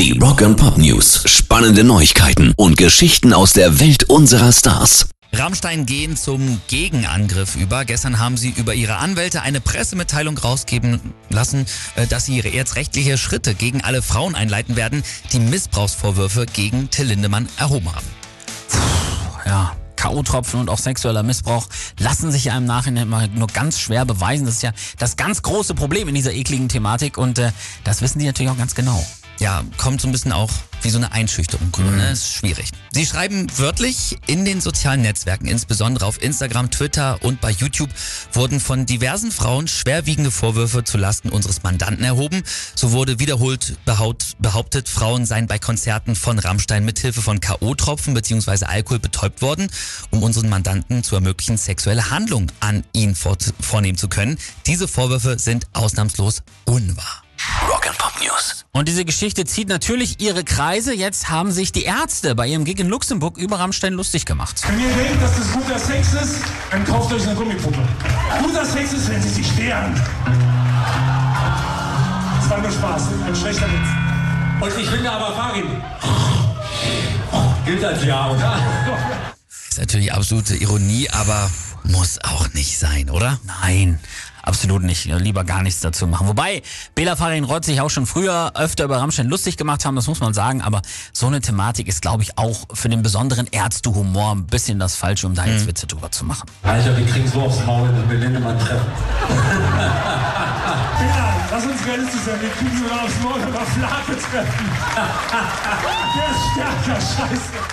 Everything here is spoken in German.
Die Rock and Pop News. Spannende Neuigkeiten und Geschichten aus der Welt unserer Stars. Rammstein gehen zum Gegenangriff über. Gestern haben sie über ihre Anwälte eine Pressemitteilung rausgeben lassen, äh, dass sie jetzt rechtliche Schritte gegen alle Frauen einleiten werden, die Missbrauchsvorwürfe gegen Till Lindemann erhoben haben. Ja, K.O.-Tropfen und auch sexueller Missbrauch lassen sich ja im Nachhinein mal nur ganz schwer beweisen. Das ist ja das ganz große Problem in dieser ekligen Thematik und äh, das wissen die natürlich auch ganz genau. Ja, kommt so ein bisschen auch wie so eine Einschüchterung rüber, ne? Ist schwierig. Sie schreiben wörtlich in den sozialen Netzwerken, insbesondere auf Instagram, Twitter und bei YouTube, wurden von diversen Frauen schwerwiegende Vorwürfe zu Lasten unseres Mandanten erhoben. So wurde wiederholt behauptet, Frauen seien bei Konzerten von Rammstein mithilfe von K.O.-Tropfen bzw. Alkohol betäubt worden, um unseren Mandanten zu ermöglichen, sexuelle Handlungen an ihn vor, vornehmen zu können. Diese Vorwürfe sind ausnahmslos unwahr. Rock and Pop News. Und diese Geschichte zieht natürlich ihre Kreise. Jetzt haben sich die Ärzte bei ihrem Gig in Luxemburg über Rammstein lustig gemacht. Wenn ihr denkt, dass das guter Sex ist, dann kauft euch eine Gummipuppe. Guter Sex ist, wenn sie sich wehren. Das war nur Spaß, ein schlechter Witz. Und ich finde aber Farin gilt als Ja, oder? Ist natürlich absolute Ironie, aber muss auch nicht sein, oder? Nein, absolut nicht. Lieber gar nichts dazu machen. Wobei, Bela Farin Rott sich auch schon früher öfter über Rammstein lustig gemacht haben, das muss man sagen. Aber so eine Thematik ist, glaube ich, auch für den besonderen Ärztehumor ein bisschen das Falsche, um da jetzt Witze drüber zu machen. Alter, wir kriegen so aufs Maul, wenn wir Lindemann treffen. Ja, lass uns realistisch sein. Wir kriegen sogar aufs Maul oder Flake treffen. Der ist stärker, scheiße.